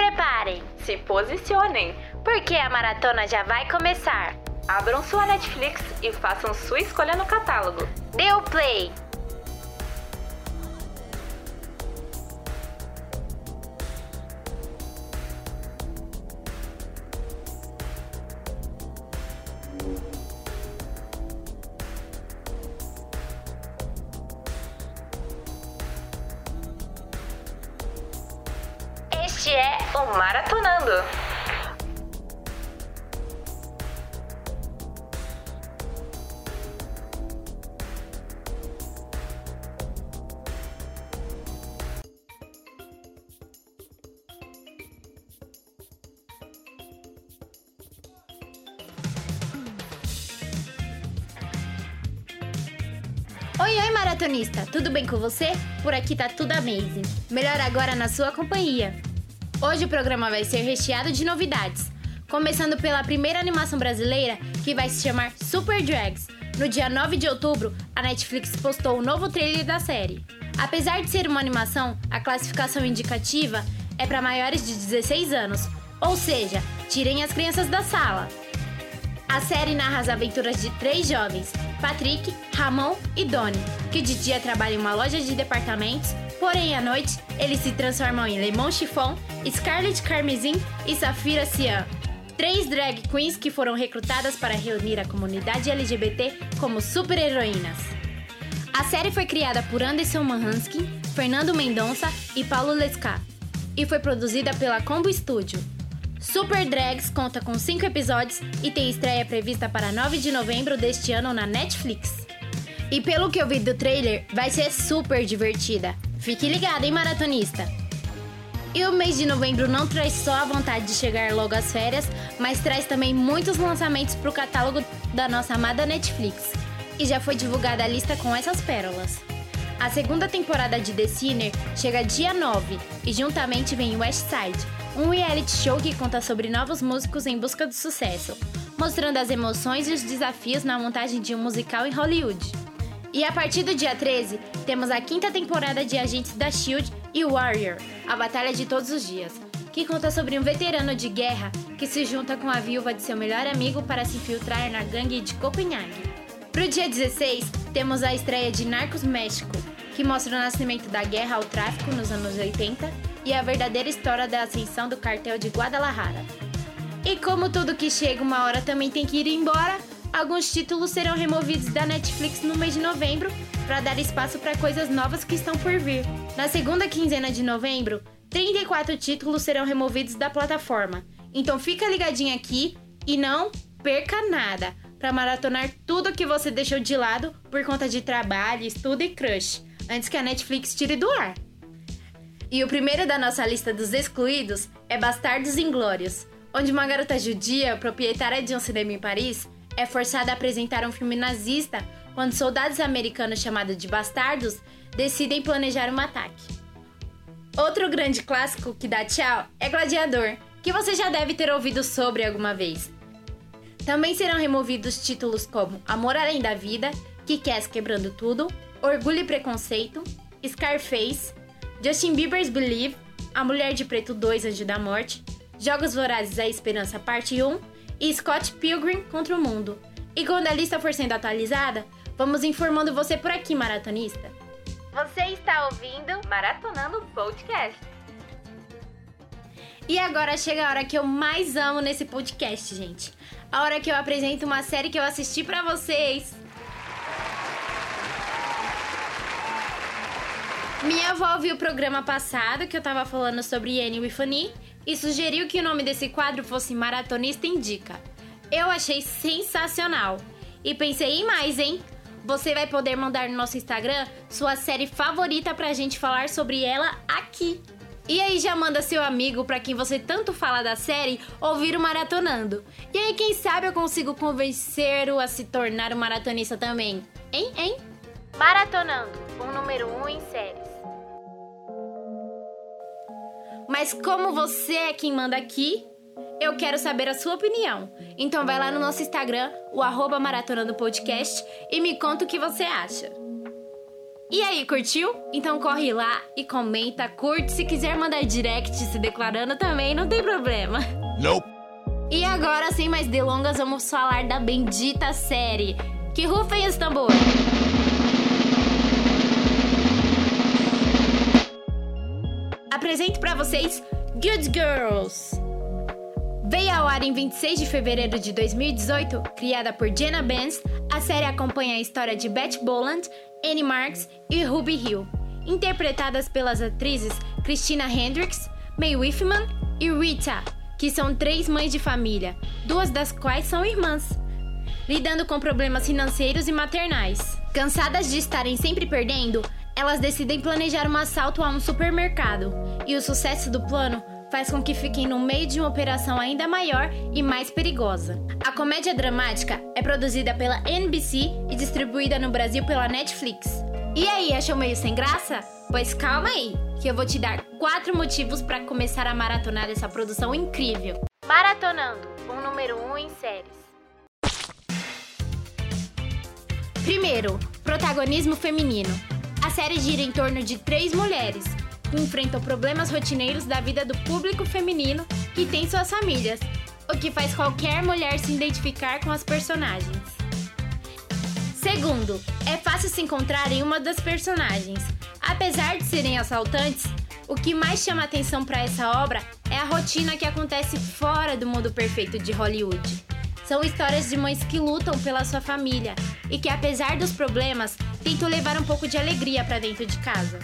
preparem, se posicionem, porque a maratona já vai começar. Abram sua Netflix e façam sua escolha no catálogo. Dê o play! Maratonando. Oi, oi, maratonista! Tudo bem com você? Por aqui tá tudo amazing. Melhor agora na sua companhia. Hoje o programa vai ser recheado de novidades. Começando pela primeira animação brasileira, que vai se chamar Super Drags. No dia 9 de outubro, a Netflix postou o novo trailer da série. Apesar de ser uma animação, a classificação indicativa é para maiores de 16 anos, ou seja, tirem as crianças da sala. A série narra as aventuras de três jovens, Patrick, Ramon e Donnie, que de dia trabalham em uma loja de departamentos, porém à noite eles se transformam em Lemon Chiffon, Scarlet Carmesim e Safira Cian. Três drag queens que foram recrutadas para reunir a comunidade LGBT como super-heroínas. A série foi criada por Anderson Mahansky, Fernando Mendonça e Paulo Lescat e foi produzida pela Combo Studio. Super Drags conta com 5 episódios e tem estreia prevista para 9 de novembro deste ano na Netflix. E pelo que eu vi do trailer, vai ser super divertida. Fique ligado, hein, maratonista? E o mês de novembro não traz só a vontade de chegar logo às férias, mas traz também muitos lançamentos para o catálogo da nossa amada Netflix. E já foi divulgada a lista com essas pérolas. A segunda temporada de The Sinner chega dia 9 e juntamente vem West Side, um reality show que conta sobre novos músicos em busca do sucesso, mostrando as emoções e os desafios na montagem de um musical em Hollywood. E a partir do dia 13, temos a quinta temporada de Agentes da Shield e Warrior, a Batalha de Todos os Dias, que conta sobre um veterano de guerra que se junta com a viúva de seu melhor amigo para se infiltrar na gangue de Copenhague. Pro dia 16, temos a estreia de Narcos México, que mostra o nascimento da guerra ao tráfico nos anos 80 e a verdadeira história da ascensão do cartel de Guadalajara. E como tudo que chega uma hora também tem que ir embora, alguns títulos serão removidos da Netflix no mês de novembro para dar espaço para coisas novas que estão por vir. Na segunda quinzena de novembro, 34 títulos serão removidos da plataforma. Então fica ligadinho aqui e não perca nada para maratonar tudo que você deixou de lado por conta de trabalho, estudo e crush, antes que a Netflix tire do ar. E o primeiro da nossa lista dos excluídos é Bastardos Inglórios, onde uma garota judia, proprietária de um cinema em Paris, é forçada a apresentar um filme nazista quando soldados americanos chamados de bastardos decidem planejar um ataque. Outro grande clássico que dá tchau é Gladiador, que você já deve ter ouvido sobre alguma vez. Também serão removidos títulos como Amor Além da Vida, Kick-Ass Quebrando Tudo, Orgulho e Preconceito, Scarface, Justin Bieber's Believe, A Mulher de Preto 2 Anjo da Morte, Jogos Vorazes A Esperança Parte 1 e Scott Pilgrim contra o Mundo. E quando a lista for sendo atualizada, vamos informando você por aqui, maratonista. Você está ouvindo Maratonando Podcast. E agora chega a hora que eu mais amo nesse podcast, gente. A hora que eu apresento uma série que eu assisti para vocês. Minha avó viu o programa passado que eu tava falando sobre Annie Wifani e sugeriu que o nome desse quadro fosse Maratonista Indica. Eu achei sensacional e pensei em mais, hein? Você vai poder mandar no nosso Instagram sua série favorita pra gente falar sobre ela aqui. E aí já manda seu amigo para quem você tanto fala da série ouvir o Maratonando. E aí quem sabe eu consigo convencer-o a se tornar um maratonista também. Hein, hein? Maratonando, o número 1 um em séries. Mas como você é quem manda aqui, eu quero saber a sua opinião. Então vai lá no nosso Instagram, o arroba Maratonando Podcast, e me conta o que você acha. E aí, curtiu? Então corre lá e comenta, curte. Se quiser mandar direct se declarando também, não tem problema. Nope. E agora, sem mais delongas, vamos falar da bendita série. Que rufem os tambores! Apresento para vocês Good Girls. Veio ao ar em 26 de fevereiro de 2018, criada por Jenna Benz, a série acompanha a história de Beth Boland, Annie Marks e Ruby Hill, interpretadas pelas atrizes Christina Hendricks, Mae Whiffman e Rita, que são três mães de família, duas das quais são irmãs, lidando com problemas financeiros e maternais. Cansadas de estarem sempre perdendo, elas decidem planejar um assalto a um supermercado, e o sucesso do plano faz com que fiquem no meio de uma operação ainda maior e mais perigosa. A comédia dramática é produzida pela NBC e distribuída no Brasil pela Netflix. E aí, achou meio sem graça? Pois calma aí, que eu vou te dar quatro motivos para começar a maratonar essa produção incrível. Maratonando, o número 1 um em séries. Primeiro, protagonismo feminino. A série gira em torno de três mulheres, enfrentam problemas rotineiros da vida do público feminino que tem suas famílias, o que faz qualquer mulher se identificar com as personagens. Segundo, é fácil se encontrar em uma das personagens. Apesar de serem assaltantes, o que mais chama atenção para essa obra é a rotina que acontece fora do mundo perfeito de Hollywood. São histórias de mães que lutam pela sua família e que, apesar dos problemas, tentam levar um pouco de alegria para dentro de casa.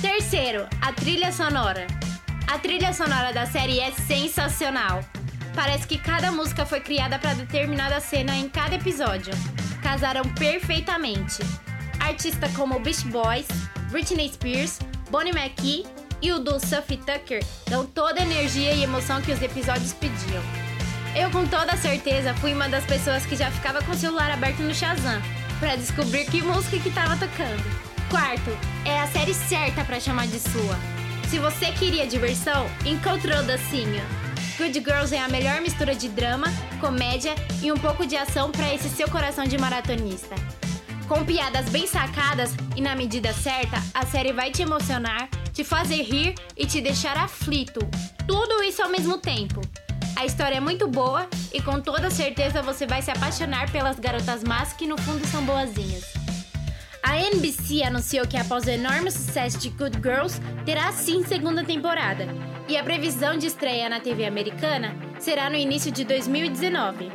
Terceiro, a trilha sonora. A trilha sonora da série é sensacional. Parece que cada música foi criada para determinada cena em cada episódio. Casaram perfeitamente. Artistas como Beach Boys, Britney Spears, Bonnie McKee e o do Sophie Tucker dão toda a energia e emoção que os episódios pediam. Eu com toda certeza fui uma das pessoas que já ficava com o celular aberto no Shazam para descobrir que música que estava tocando. Quarto, é a série certa para chamar de sua. Se você queria diversão, encontrou Docinho. Good Girls é a melhor mistura de drama, comédia e um pouco de ação para esse seu coração de maratonista. Com piadas bem sacadas e na medida certa, a série vai te emocionar, te fazer rir e te deixar aflito. Tudo isso ao mesmo tempo. A história é muito boa e com toda certeza você vai se apaixonar pelas garotas más que no fundo são boazinhas. A NBC anunciou que após o enorme sucesso de Good Girls, terá sim segunda temporada, e a previsão de estreia na TV americana será no início de 2019.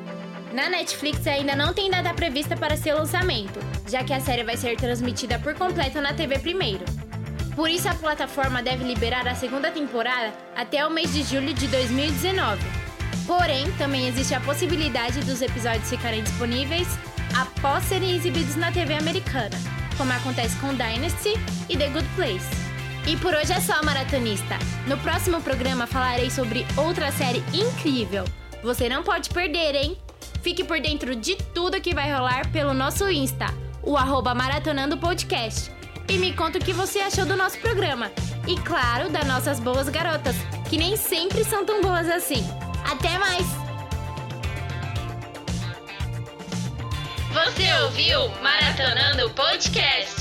Na Netflix ainda não tem data prevista para seu lançamento, já que a série vai ser transmitida por completo na TV primeiro. Por isso, a plataforma deve liberar a segunda temporada até o mês de julho de 2019. Porém, também existe a possibilidade dos episódios ficarem disponíveis após serem exibidos na TV americana como acontece com Dynasty e The Good Place. E por hoje é só, maratonista. No próximo programa falarei sobre outra série incrível. Você não pode perder, hein? Fique por dentro de tudo que vai rolar pelo nosso Insta, o arroba Maratonando Podcast. E me conta o que você achou do nosso programa. E claro, das nossas boas garotas, que nem sempre são tão boas assim. Até mais! Você ouviu Maratonando Podcast?